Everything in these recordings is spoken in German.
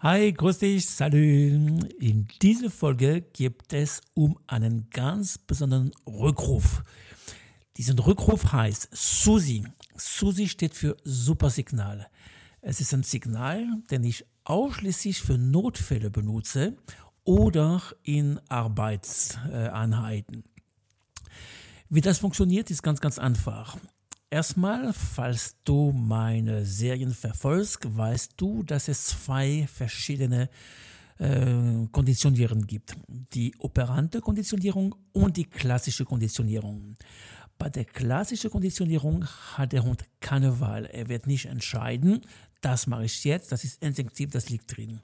Hi, grüß dich, salut. In dieser Folge geht es um einen ganz besonderen Rückruf. Diesen Rückruf heißt SUSI. SUSI steht für Supersignal. Es ist ein Signal, den ich ausschließlich für Notfälle benutze oder in Arbeitseinheiten. Wie das funktioniert, ist ganz, ganz einfach. Erstmal, falls du meine Serien verfolgst, weißt du, dass es zwei verschiedene äh, Konditionierungen gibt. Die operante Konditionierung und die klassische Konditionierung. Bei der klassischen Konditionierung hat der Hund keine Wahl. Er wird nicht entscheiden, das mache ich jetzt, das ist instinktiv, das liegt drin.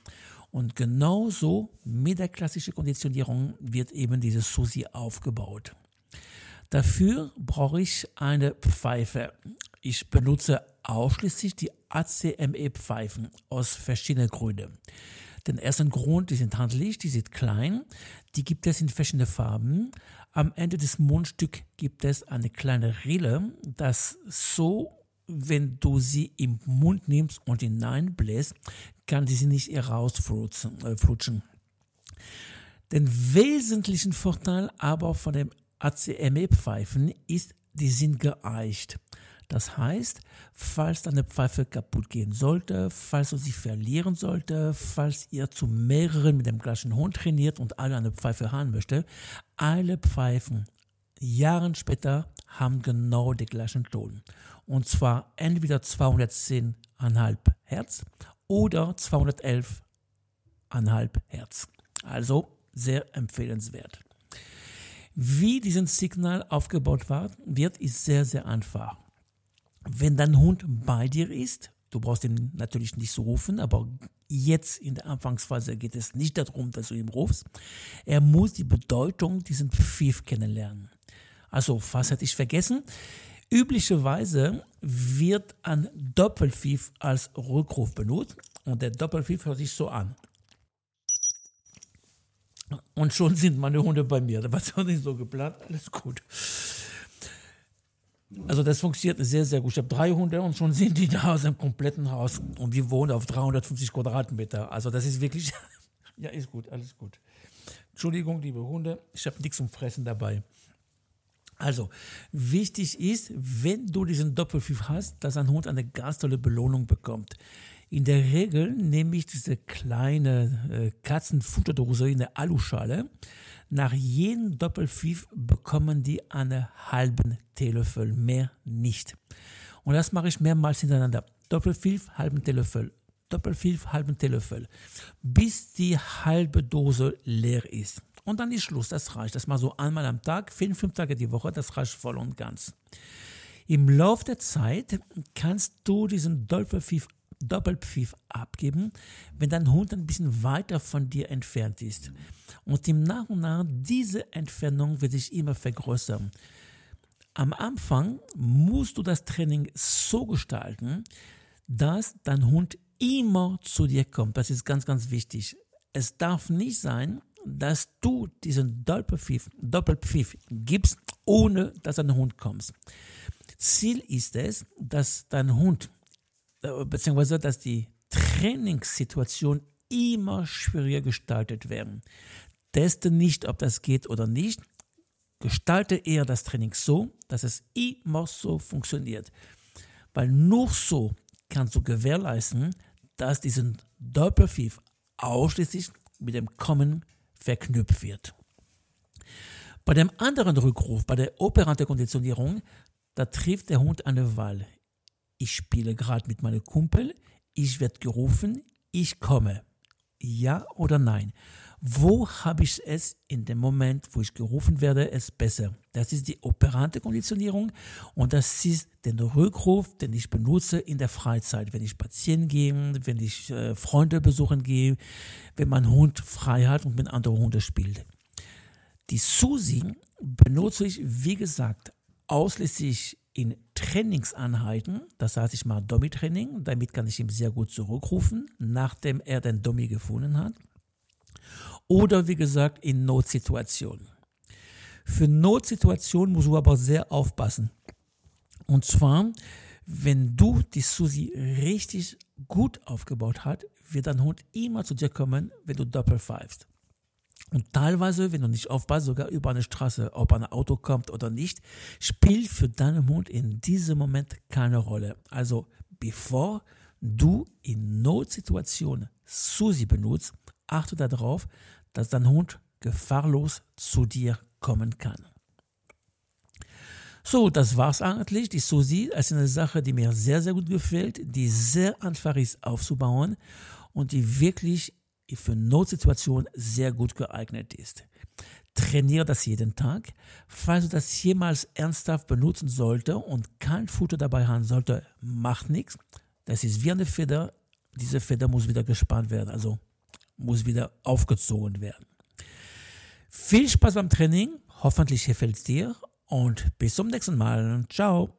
Und genauso mit der klassischen Konditionierung wird eben dieses Susi aufgebaut. Dafür brauche ich eine Pfeife. Ich benutze ausschließlich die ACME-Pfeifen aus verschiedenen Gründen. Den ersten Grund, die sind handlich, die sind klein, die gibt es in verschiedenen Farben. Am Ende des Mundstücks gibt es eine kleine Rille, das so, wenn du sie im Mund nimmst und hineinbläst, kann sie nicht herausflutschen. Äh, Den wesentlichen Vorteil aber von dem ACME-Pfeifen ist, die sind geeicht. Das heißt, falls deine Pfeife kaputt gehen sollte, falls du sie verlieren sollte, falls ihr zu mehreren mit dem gleichen Hund trainiert und alle eine Pfeife haben möchte, alle Pfeifen Jahren später haben genau den gleichen Ton. Und zwar entweder 210,5 Hertz oder 211,5 Hertz. Also sehr empfehlenswert. Wie dieses Signal aufgebaut wird, ist sehr, sehr einfach. Wenn dein Hund bei dir ist, du brauchst ihn natürlich nicht zu rufen, aber jetzt in der Anfangsphase geht es nicht darum, dass du ihn rufst. Er muss die Bedeutung diesen Pfiff kennenlernen. Also, was hatte ich vergessen? Üblicherweise wird ein Doppelpfiff als Rückruf benutzt und der Doppelpfiff hört sich so an. Und schon sind meine Hunde bei mir. Da war es auch nicht so geplant. Alles gut. Also das funktioniert sehr, sehr gut. Ich habe drei Hunde und schon sind die da aus einem kompletten Haus. Und wir wohnen auf 350 Quadratmeter. Also das ist wirklich, ja, ist gut, alles gut. Entschuldigung, liebe Hunde, ich habe nichts zum Fressen dabei. Also, wichtig ist, wenn du diesen Doppelpfiff hast, dass ein Hund eine ganz tolle Belohnung bekommt. In der Regel nehme ich diese kleine äh, Katzenfutterdose in der Aluschale. Nach jedem Doppelpfiff bekommen die einen halben Teelöffel, mehr nicht. Und das mache ich mehrmals hintereinander. Doppelpfiff, halben Teelöffel. Doppelpfiff, halben Teelöffel. Bis die halbe Dose leer ist. Und dann ist Schluss, das reicht. Das mal so einmal am Tag, vier, fünf Tage die Woche, das reicht voll und ganz. Im Laufe der Zeit kannst du diesen Doppelpfiff Doppelpfiff abgeben, wenn dein Hund ein bisschen weiter von dir entfernt ist. Und im Nach und nach, diese Entfernung wird sich immer vergrößern. Am Anfang musst du das Training so gestalten, dass dein Hund immer zu dir kommt. Das ist ganz, ganz wichtig. Es darf nicht sein, dass du diesen Doppelpfiff, Doppelpfiff gibst, ohne dass dein Hund kommt. Ziel ist es, dass dein Hund beziehungsweise dass die Trainingssituation immer schwieriger gestaltet werden. Teste nicht, ob das geht oder nicht. Gestalte eher das Training so, dass es immer so funktioniert. Weil nur so kannst du gewährleisten, dass diesen Doppelpfiff ausschließlich mit dem Kommen verknüpft wird. Bei dem anderen Rückruf, bei der operanten Konditionierung, da trifft der Hund eine Wahl ich spiele gerade mit meinem Kumpel, ich werde gerufen, ich komme. Ja oder nein? Wo habe ich es in dem Moment, wo ich gerufen werde, es besser? Das ist die operante Konditionierung und das ist der Rückruf, den ich benutze in der Freizeit, wenn ich spazieren gehe, wenn ich äh, Freunde besuchen gehe, wenn mein Hund frei hat und mit anderen Hunden spielt. Die Susi benutze ich, wie gesagt, ausschließlich in Trainingseinheiten, das heißt, ich mache Dummy-Training, damit kann ich ihm sehr gut zurückrufen, nachdem er den Dummy gefunden hat. Oder wie gesagt, in Notsituationen. Für Notsituationen muss du aber sehr aufpassen. Und zwar, Wenn du die Susi richtig gut aufgebaut hast, wird dein Hund immer zu dir kommen, wenn du doppelt pfeifst. Und teilweise, wenn du nicht aufpasst, sogar über eine Straße, ob ein Auto kommt oder nicht, spielt für deinen Hund in diesem Moment keine Rolle. Also bevor du in Notsituationen Susi benutzt, achte darauf, dass dein Hund gefahrlos zu dir kommen kann. So, das war's eigentlich. Die Susi ist eine Sache, die mir sehr, sehr gut gefällt, die sehr einfach ist aufzubauen und die wirklich für Notsituationen sehr gut geeignet ist. Trainiere das jeden Tag. Falls du das jemals ernsthaft benutzen sollte und kein Futter dabei haben sollte, macht nichts. Das ist wie eine Feder. Diese Feder muss wieder gespannt werden, also muss wieder aufgezogen werden. Viel Spaß beim Training. Hoffentlich gefällt es dir und bis zum nächsten Mal. Ciao.